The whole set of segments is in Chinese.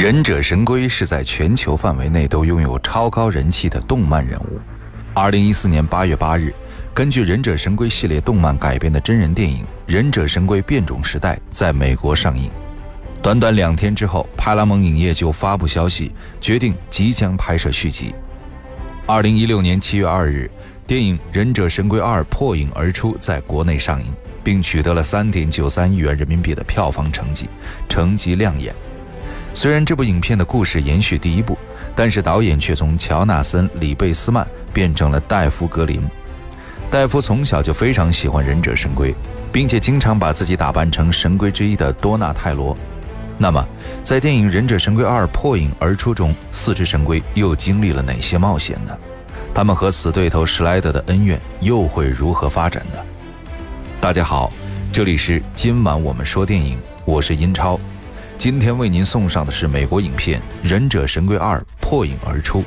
忍者神龟是在全球范围内都拥有超高人气的动漫人物。二零一四年八月八日，根据忍者神龟系列动漫改编的真人电影《忍者神龟：变种时代》在美国上映。短短两天之后，派拉蒙影业就发布消息，决定即将拍摄续集。二零一六年七月二日，电影《忍者神龟二》破影而出，在国内上映，并取得了三点九三亿元人民币的票房成绩，成绩亮眼。虽然这部影片的故事延续第一部，但是导演却从乔纳森·李贝斯曼变成了戴夫·格林。戴夫从小就非常喜欢忍者神龟，并且经常把自己打扮成神龟之一的多纳泰罗。那么，在电影《忍者神龟二：破影而出》中，四只神龟又经历了哪些冒险呢？他们和死对头史莱德的恩怨又会如何发展呢？大家好，这里是今晚我们说电影，我是英超。今天为您送上的是美国影片《忍者神龟二：破影而出》。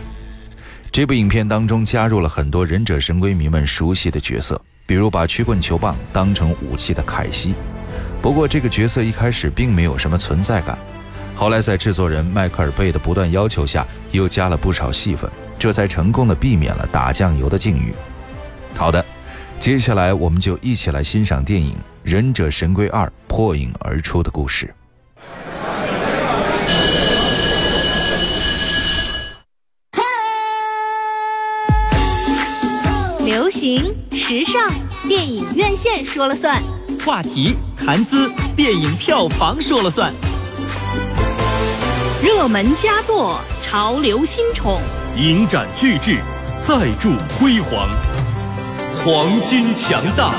这部影片当中加入了很多忍者神龟迷们熟悉的角色，比如把曲棍球棒当成武器的凯西。不过这个角色一开始并没有什么存在感，后来在制作人迈克尔贝的不断要求下，又加了不少戏份，这才成功的避免了打酱油的境遇。好的，接下来我们就一起来欣赏电影《忍者神龟二：破影而出》的故事。电影院线说了算；话题谈资，电影票房说了算；热门佳作，潮流新宠，影展巨制，再铸辉煌，黄金强大。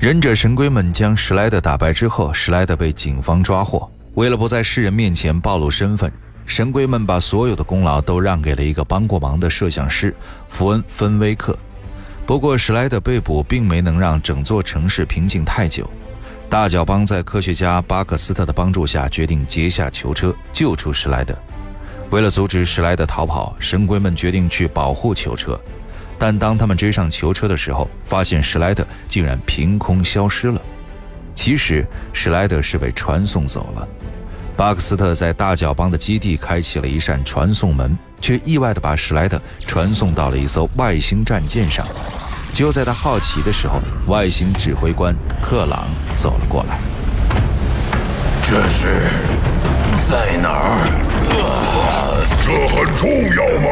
忍者神龟们将史莱德打败之后，史莱德被警方抓获。为了不在世人面前暴露身份。神龟们把所有的功劳都让给了一个帮过忙的摄像师福恩·芬威克。不过，史莱德被捕并没能让整座城市平静太久。大脚帮在科学家巴克斯特的帮助下，决定劫下囚车，救出史莱德。为了阻止史莱德逃跑，神龟们决定去保护囚车。但当他们追上囚车的时候，发现史莱德竟然凭空消失了。其实，史莱德是被传送走了。巴克斯特在大脚帮的基地开启了一扇传送门，却意外的把史莱特传送到了一艘外星战舰上。就在他好奇的时候，外星指挥官克朗走了过来。这是在哪儿？这很重要吗？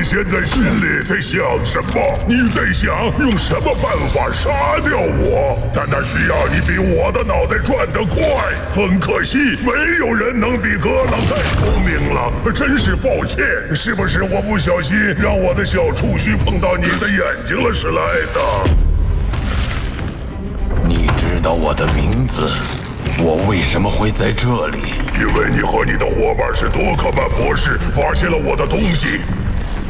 你现在心里在想什么，你在想用什么办法杀掉我，但那需要你比我的脑袋转得快。很可惜，没有人能比格朗太聪明了。真是抱歉，是不是我不小心让我的小触须碰到你的眼睛了，史莱德？你知道我的名字？我为什么会在这里？因为你和你的伙伴是多克曼博士发现了我的东西。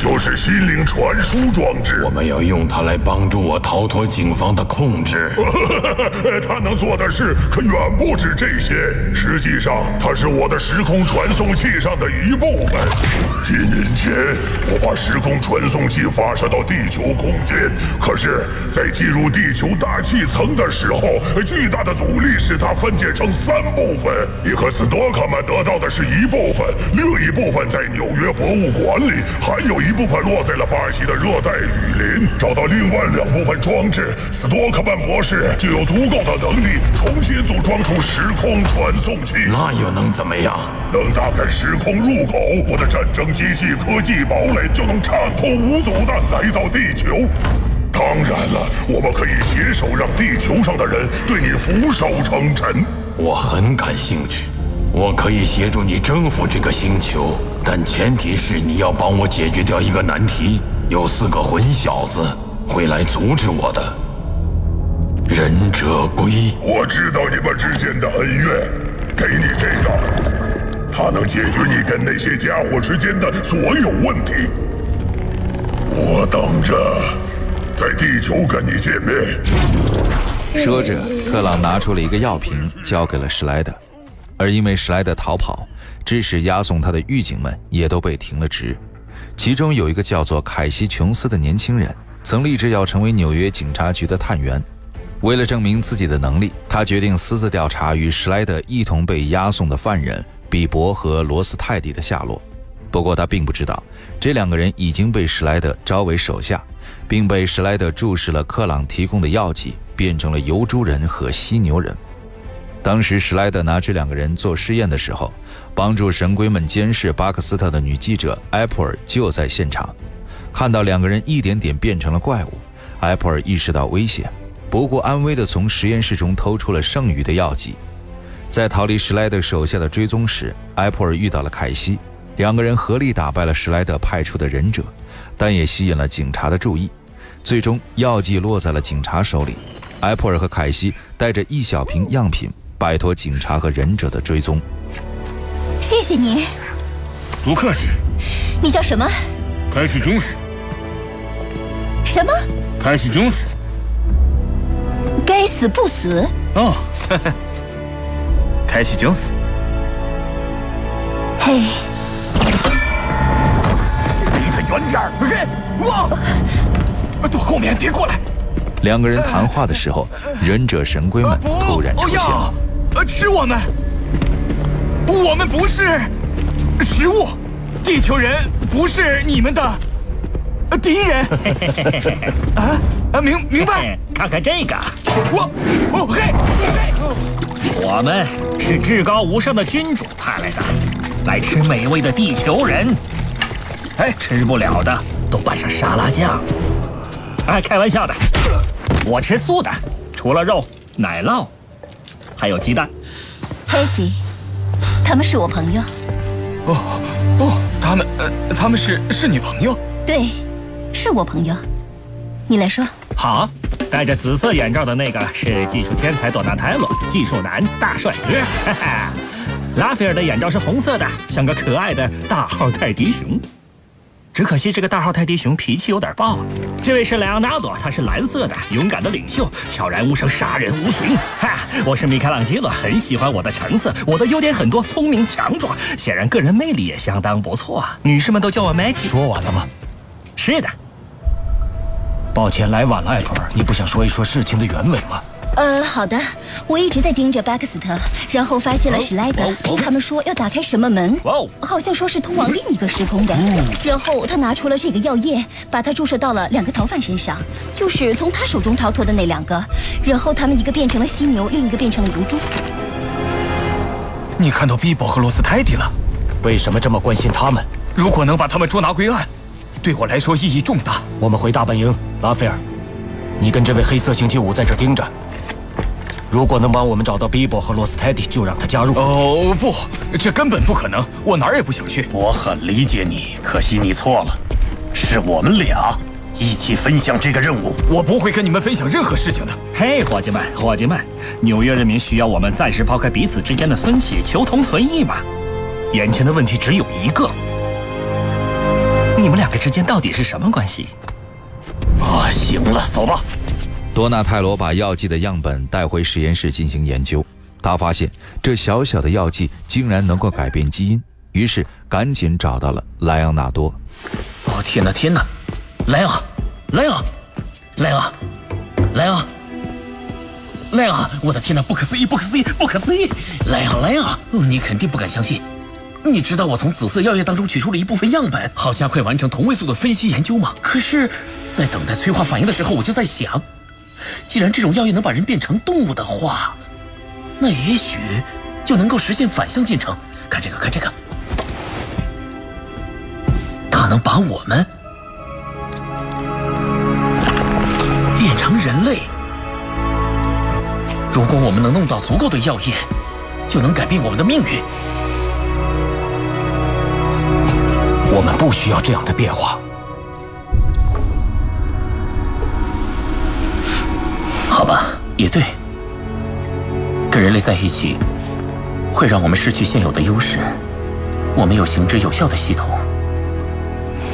就是心灵传输装置，我们要用它来帮助我逃脱警方的控制。它能做的事可远不止这些。实际上，它是我的时空传送器上的一部分。几年前，我把时空传送器发射到地球空间，可是，在进入地球大气层的时候，巨大的阻力使它分解成三部分。你和斯多克曼得到的是一部分，另一部分在纽约博物馆里，还有一。一部分落在了巴西的热带雨林，找到另外两部分装置，斯多克曼博士就有足够的能力重新组装出时空传送器。那又能怎么样？能打开时空入口，我的战争机器科技堡垒就能畅通无阻的来到地球。当然了，我们可以携手让地球上的人对你俯首称臣。我很感兴趣。我可以协助你征服这个星球，但前提是你要帮我解决掉一个难题。有四个混小子会来阻止我的。忍者龟，我知道你们之间的恩怨，给你这个，它能解决你跟那些家伙之间的所有问题。我等着在地球跟你见面。说着，特朗拿出了一个药瓶，交给了史莱德。而因为史莱德逃跑，致使押送他的狱警们也都被停了职。其中有一个叫做凯西·琼斯的年轻人，曾立志要成为纽约警察局的探员。为了证明自己的能力，他决定私自调查与史莱德一同被押送的犯人比伯和罗斯泰迪的下落。不过他并不知道，这两个人已经被史莱德招为手下，并被史莱德注视了克朗提供的药剂，变成了油猪人和犀牛人。当时史莱德拿这两个人做试验的时候，帮助神龟们监视巴克斯特的女记者埃普尔就在现场，看到两个人一点点变成了怪物，埃普尔意识到危险。不顾安危地从实验室中偷出了剩余的药剂，在逃离史莱德手下的追踪时，埃普尔遇到了凯西，两个人合力打败了史莱德派出的忍者，但也吸引了警察的注意。最终，药剂落在了警察手里，埃普尔和凯西带着一小瓶样品，摆脱警察和忍者的追踪。谢谢你，不客气。你叫什么？凯西·琼斯。什么？凯西·琼斯。该死不死！哦，凯西·琼斯。嘿，离他远点儿！嘿，哇！躲后面，别过来！两个人谈话的时候，忍者神龟们突然出现了。呃，吃我们！我们不是食物，地球人不是你们的敌人。啊啊，明明白。看看这个，我哦嘿嘿，我们是至高无上的君主派来的，来吃美味的地球人。哎，吃不了的都拌上沙拉酱。哎，开玩笑的，我吃素的，除了肉、奶酪，还有鸡蛋。黑西，他们是我朋友。哦哦，他们呃，他们是是你朋友？对，是我朋友。你来说。好，戴着紫色眼罩的那个是技术天才朵纳泰罗，技术男大帅哥。哈哈，拉斐尔的眼罩是红色的，像个可爱的大号泰迪熊。只可惜这个大号泰迪熊脾气有点暴。这位是莱昂纳多，他是蓝色的，勇敢的领袖，悄然无声，杀人无形。哈，我是米开朗基罗，很喜欢我的橙色，我的优点很多，聪明强壮，显然个人魅力也相当不错啊。女士们都叫我 Maggie。说完了吗？是的。抱歉，来晚了，艾普尔。你不想说一说事情的原委吗？呃，好的。我一直在盯着巴克斯特，然后发现了史莱德。他们说要打开什么门，好像说是通往另一个时空的。然后他拿出了这个药液，把它注射到了两个逃犯身上，就是从他手中逃脱的那两个。然后他们一个变成了犀牛，另一个变成了油猪。你看到比伯和罗斯泰迪了？为什么这么关心他们？如果能把他们捉拿归案。对我来说意义重大。我们回大本营，拉斐尔，你跟这位黑色星期五在这盯着。如果能帮我们找到比伯和罗斯泰迪，就让他加入。哦不，这根本不可能，我哪儿也不想去。我很理解你，可惜你错了，是我们俩一起分享这个任务。我不会跟你们分享任何事情的。嘿，伙计们，伙计们，纽约人民需要我们暂时抛开彼此之间的分歧，求同存异嘛。眼前的问题只有一个。你们两个之间到底是什么关系？啊，行了，走吧。多纳泰罗把药剂的样本带回实验室进行研究，他发现这小小的药剂竟然能够改变基因，于是赶紧找到了莱昂纳多。哦，天哪，天哪！莱昂，莱昂，莱昂，莱昂，莱昂！我的天哪，不可思议，不可思议，不可思议！莱昂，莱昂，你肯定不敢相信。你知道我从紫色药液当中取出了一部分样本，好加快完成同位素的分析研究吗？可是，在等待催化反应的时候，我就在想，既然这种药液能把人变成动物的话，那也许就能够实现反向进程。看这个，看这个，它能把我们变成人类。如果我们能弄到足够的药液，就能改变我们的命运。我们不需要这样的变化。好吧，也对。跟人类在一起，会让我们失去现有的优势。我们有行之有效的系统，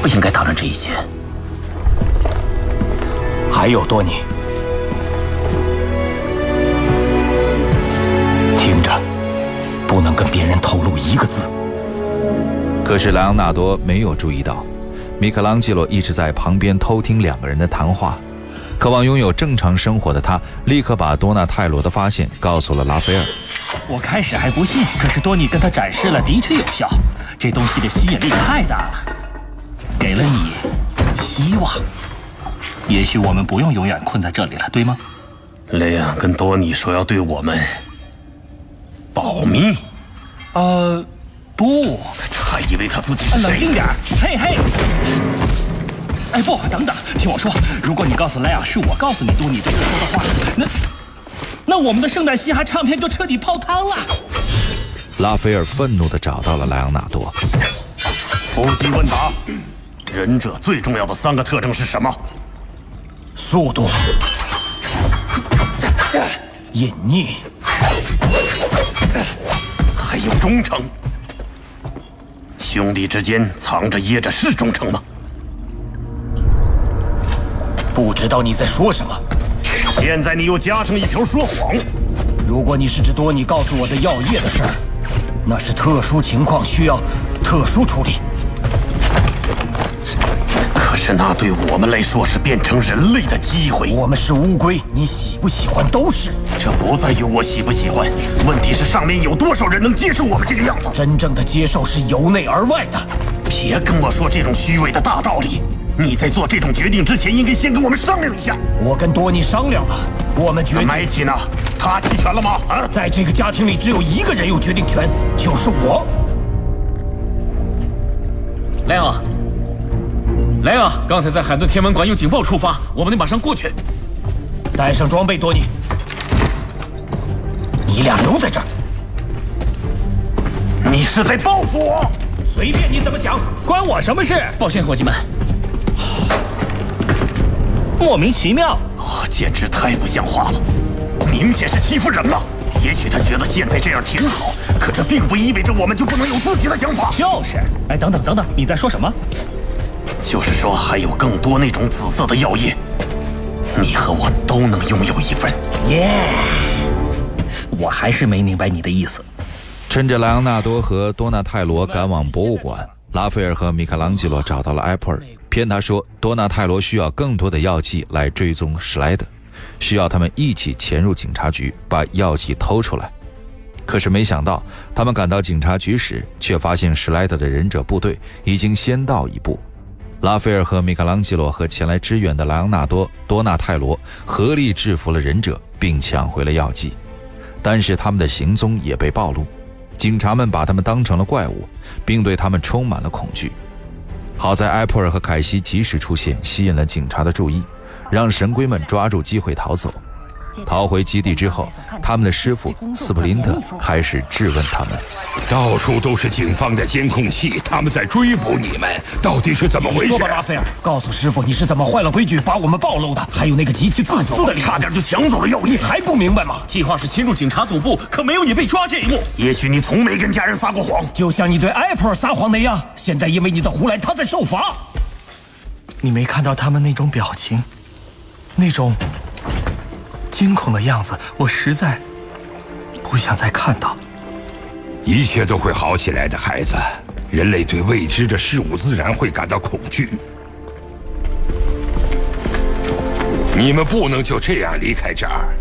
不应该打乱这一切。还有多尼，听着，不能跟别人透露一个字。可是莱昂纳多没有注意到，米开朗基罗一直在旁边偷听两个人的谈话。渴望拥有正常生活的他，立刻把多纳泰罗的发现告诉了拉斐尔。我开始还不信，可是多尼跟他展示了，的确有效。这东西的吸引力太大了，给了你希望。也许我们不用永远困在这里了，对吗？雷亚跟多尼说要对我们保密。呃，不，他以为他自己是谁？冷静点，嘿嘿。哎，不，等等，听我说，如果你告诉莱昂是我告诉你多尼对他说的话，那那我们的圣诞嘻哈唱片就彻底泡汤了。拉斐尔愤怒地找到了莱昂纳多。突击问答：忍者最重要的三个特征是什么？速度、隐匿，还有忠诚。兄弟之间藏着掖着是忠诚吗？不知道你在说什么。现在你又加上一条说谎。如果你是指多尼告诉我的药业的事儿，那是特殊情况，需要特殊处理。可是那对我们来说是变成人类的机会。我们是乌龟，你喜不喜欢都是。这不在于我喜不喜欢，问题是上面有多少人能接受我们这个样子？真正的接受是由内而外的。别跟我说这种虚伪的大道理。你在做这种决定之前，应该先跟我们商量一下。我跟多尼商量了，我们决定。麦奇呢？他弃权了吗？啊，在这个家庭里，只有一个人有决定权，就是我。莱昂，莱昂，刚才在海顿天文馆用警报触发，我们得马上过去。带上装备，多尼。你俩留在这儿。你是在报复我？随便你怎么想，关我什么事？抱歉，伙计们。莫名其妙，简直太不像话了！明显是欺负人了。也许他觉得现在这样挺好，可这并不意味着我们就不能有自己的想法。就是，哎，等等等等，你在说什么？就是说还有更多那种紫色的药液，你和我都能拥有一份。耶！我还是没明白你的意思。趁着莱昂纳多和多纳泰罗赶往博物馆，拉斐尔和米开朗基罗找到了埃普尔。骗他说，多纳泰罗需要更多的药剂来追踪史莱德，需要他们一起潜入警察局把药剂偷出来。可是没想到，他们赶到警察局时，却发现史莱德的忍者部队已经先到一步。拉斐尔和米开朗基罗和前来支援的莱昂纳多、多纳泰罗合力制服了忍者，并抢回了药剂。但是他们的行踪也被暴露，警察们把他们当成了怪物，并对他们充满了恐惧。好在埃普尔和凯西及时出现，吸引了警察的注意，让神龟们抓住机会逃走。逃回基地之后，他们的师傅斯普林特开始质问他们：到处都是警方的监控器，他们在追捕你们，到底是怎么回事？说吧，拉斐尔，告诉师傅你是怎么坏了规矩，把我们暴露的。还有那个极其自私的，差点就抢走了药液，还不明白吗？计划是侵入警察总部，可没有你被抓这一幕。也许你从没跟家人撒过谎，就像你对埃普尔撒谎那样。现在因为你的胡来，他在受罚。你没看到他们那种表情，那种……惊恐的样子，我实在不想再看到。一切都会好起来的，孩子。人类对未知的事物自然会感到恐惧。你们不能就这样离开这儿。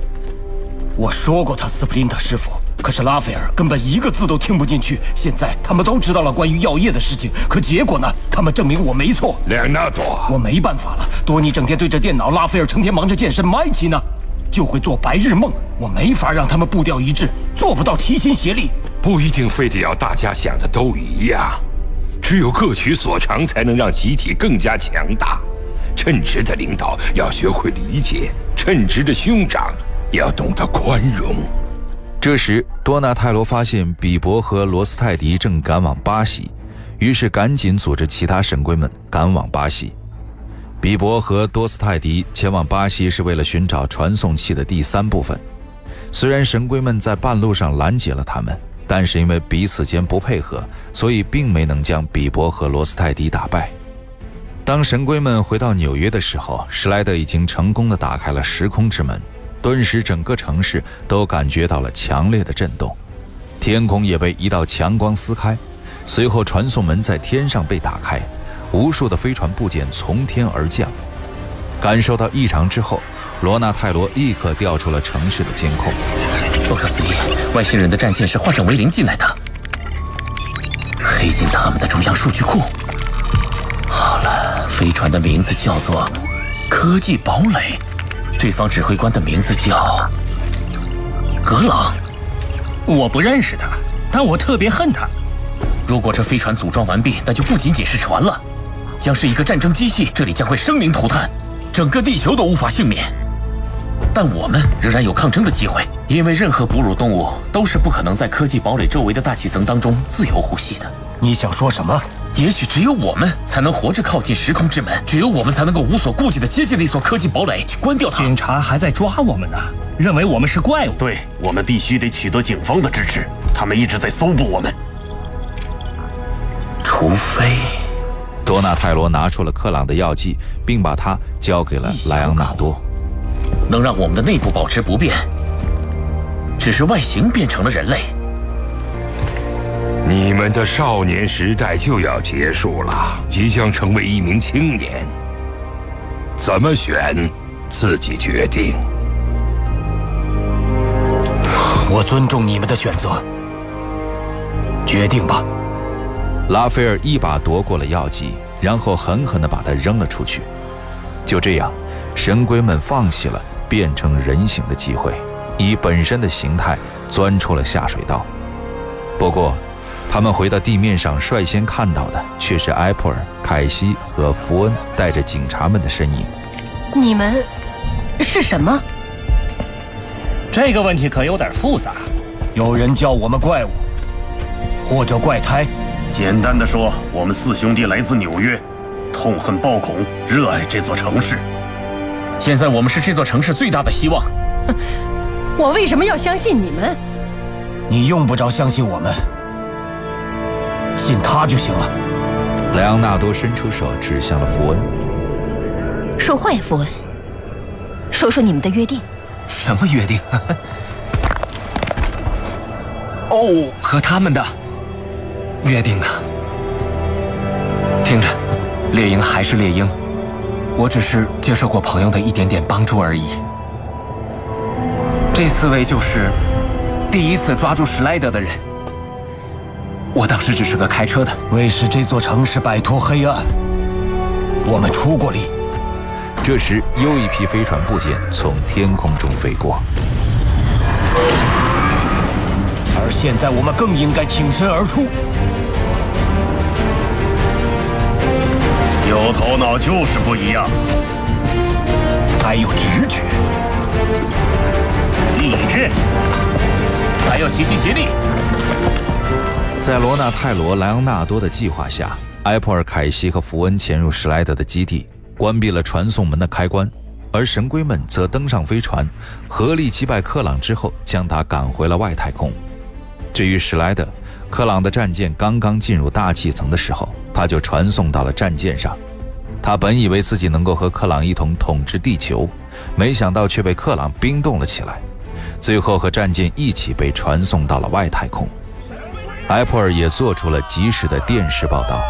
我说过他斯普林特师傅，可是拉斐尔根本一个字都听不进去。现在他们都知道了关于药业的事情，可结果呢？他们证明我没错。莱昂纳多，我没办法了。多尼整天对着电脑，拉斐尔成天忙着健身，麦奇呢？就会做白日梦，我没法让他们步调一致，做不到齐心协力。不一定非得要大家想的都一样，只有各取所长，才能让集体更加强大。称职的领导要学会理解，称职的兄长要懂得宽容。这时，多纳泰罗发现比伯和罗斯泰迪正赶往巴西，于是赶紧组织其他神龟们赶往巴西。比伯和多斯泰迪前往巴西是为了寻找传送器的第三部分。虽然神龟们在半路上拦截了他们，但是因为彼此间不配合，所以并没能将比伯和罗斯泰迪打败。当神龟们回到纽约的时候，史莱德已经成功的打开了时空之门，顿时整个城市都感觉到了强烈的震动，天空也被一道强光撕开，随后传送门在天上被打开。无数的飞船部件从天而降，感受到异常之后，罗纳泰罗立刻调出了城市的监控。不可思议，外星人的战舰是化整为零进来的，黑进他们的中央数据库。好了，飞船的名字叫做“科技堡垒”，对方指挥官的名字叫格朗。我不认识他，但我特别恨他。如果这飞船组装完毕，那就不仅仅是船了，将是一个战争机器，这里将会生灵涂炭，整个地球都无法幸免。但我们仍然有抗争的机会，因为任何哺乳动物都是不可能在科技堡垒周围的大气层当中自由呼吸的。你想说什么？也许只有我们才能活着靠近时空之门，只有我们才能够无所顾忌地接近那所科技堡垒，去关掉它。警察还在抓我们呢，认为我们是怪物。对，我们必须得取得警方的支持，他们一直在搜捕我们。除非，多纳泰罗拿出了克朗的药剂，并把它交给了莱昂纳多，能让我们的内部保持不变，只是外形变成了人类。你们的少年时代就要结束了，即将成为一名青年。怎么选，自己决定。我尊重你们的选择，决定吧。拉斐尔一把夺过了药剂，然后狠狠地把它扔了出去。就这样，神龟们放弃了变成人形的机会，以本身的形态钻出了下水道。不过，他们回到地面上，率先看到的却是埃普尔、凯西和福恩带着警察们的身影。你们是什么？这个问题可有点复杂。有人叫我们怪物，或者怪胎。简单的说，我们四兄弟来自纽约，痛恨暴恐，热爱这座城市。现在我们是这座城市最大的希望。我为什么要相信你们？你用不着相信我们，信他就行了。莱昂纳多伸出手指向了福恩，说话呀，福恩。说说你们的约定。什么约定？哦，和他们的。约定啊！听着，猎鹰还是猎鹰，我只是接受过朋友的一点点帮助而已。这四位就是第一次抓住史莱德的人。我当时只是个开车的，为使这座城市摆脱黑暗，我们出过力。这时，又一批飞船部件从天空中飞过，而现在我们更应该挺身而出。有头脑就是不一样，还有直觉、理智，还要齐心协力。在罗纳泰罗、莱昂纳多的计划下，埃普尔、凯西和福恩潜入史莱德的基地，关闭了传送门的开关，而神龟们则登上飞船，合力击败克朗之后，将他赶回了外太空。至于史莱德，克朗的战舰刚刚进入大气层的时候。他就传送到了战舰上，他本以为自己能够和克朗一同统治地球，没想到却被克朗冰冻了起来，最后和战舰一起被传送到了外太空。埃普尔也做出了及时的电视报道。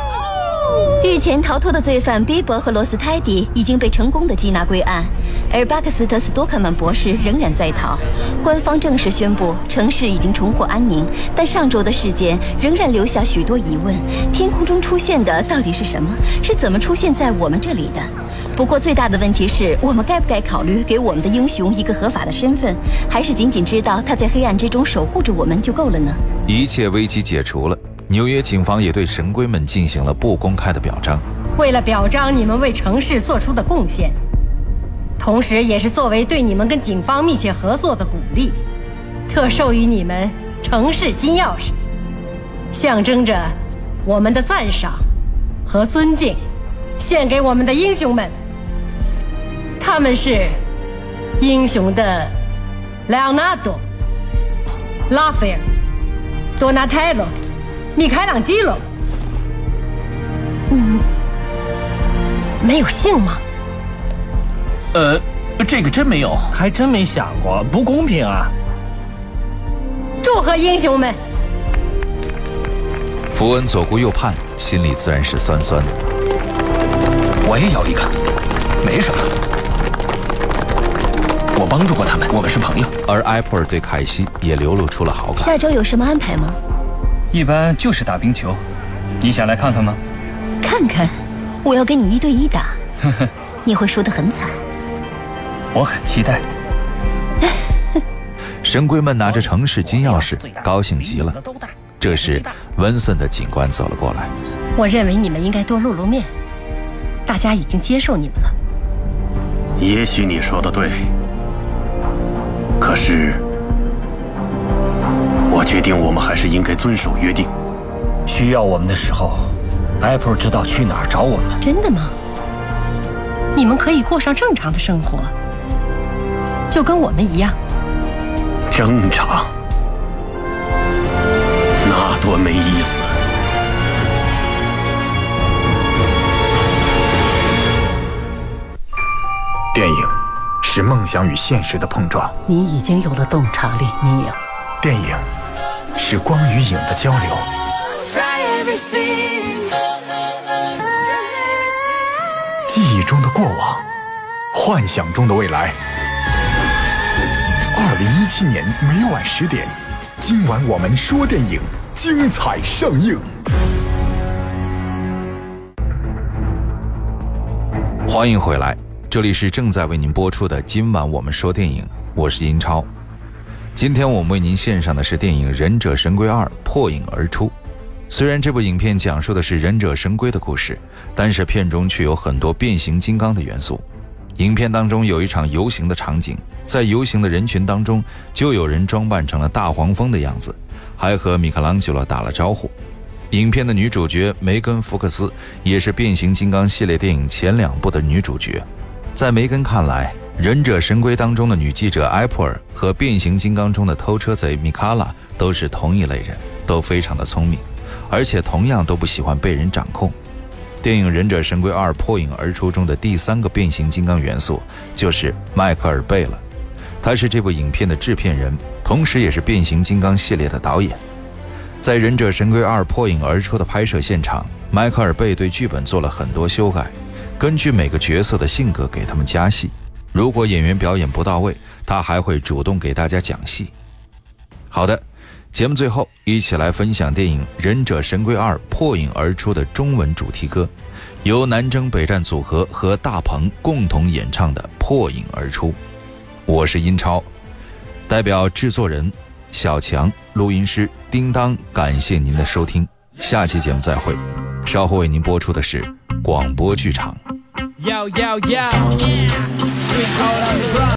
日前逃脱的罪犯比伯和罗斯泰迪已经被成功的缉拿归案，而巴克斯特斯多克曼博士仍然在逃。官方正式宣布城市已经重获安宁，但上周的事件仍然留下许多疑问：天空中出现的到底是什么？是怎么出现在我们这里的？不过最大的问题是我们该不该考虑给我们的英雄一个合法的身份，还是仅仅知道他在黑暗之中守护着我们就够了呢？一切危机解除了。纽约警方也对神龟们进行了不公开的表彰。为了表彰你们为城市做出的贡献，同时也是作为对你们跟警方密切合作的鼓励，特授予你们城市金钥匙，象征着我们的赞赏和尊敬，献给我们的英雄们。他们是英雄的莱昂纳多、拉斐尔、多纳泰罗。米开朗基了，嗯，没有姓吗？呃，这个真没有，还真没想过，不公平啊！祝贺英雄们！福恩左顾右盼，心里自然是酸酸的。我也要一个，没什么，我帮助过他们，我们是朋友。而埃普尔对凯西也流露出了好感。下周有什么安排吗？一般就是打冰球，你想来看看吗？看看，我要跟你一对一打，你会输得很惨。我很期待。神龟们拿着城市金钥匙，高兴极了。这时，温森的警官走了过来。我认为你们应该多露露面，大家已经接受你们了。也许你说的对，可是我决定，我们还是应该遵守约定。需要我们的时候，Apple 知道去哪儿找我们。真的吗？你们可以过上正常的生活，就跟我们一样。正常？那多没意思。电影是梦想与现实的碰撞。你已经有了洞察力，你有。电影是光与影的交流。记忆中的过往，幻想中的未来。二零一七年每晚十点，今晚我们说电影，精彩上映。欢迎回来。这里是正在为您播出的今晚我们说电影，我是英超。今天我们为您献上的是电影《忍者神龟二：破影而出》。虽然这部影片讲述的是忍者神龟的故事，但是片中却有很多变形金刚的元素。影片当中有一场游行的场景，在游行的人群当中，就有人装扮成了大黄蜂的样子，还和米开朗基罗打了招呼。影片的女主角梅根·福克斯也是变形金刚系列电影前两部的女主角。在梅根看来，《忍者神龟》当中的女记者埃普尔和变形金刚中的偷车贼米卡拉都是同一类人，都非常的聪明，而且同样都不喜欢被人掌控。电影《忍者神龟二：破影而出》中的第三个变形金刚元素就是迈克尔·贝了，他是这部影片的制片人，同时也是变形金刚系列的导演。在《忍者神龟二：破影而出》的拍摄现场，迈克尔·贝对剧本做了很多修改。根据每个角色的性格给他们加戏，如果演员表演不到位，他还会主动给大家讲戏。好的，节目最后一起来分享电影《忍者神龟二：破影而出》的中文主题歌，由南征北战组合和大鹏共同演唱的《破影而出》。我是英超，代表制作人小强、录音师叮当，感谢您的收听，下期节目再会。稍后为您播出的是广播剧场。We cold on the ground.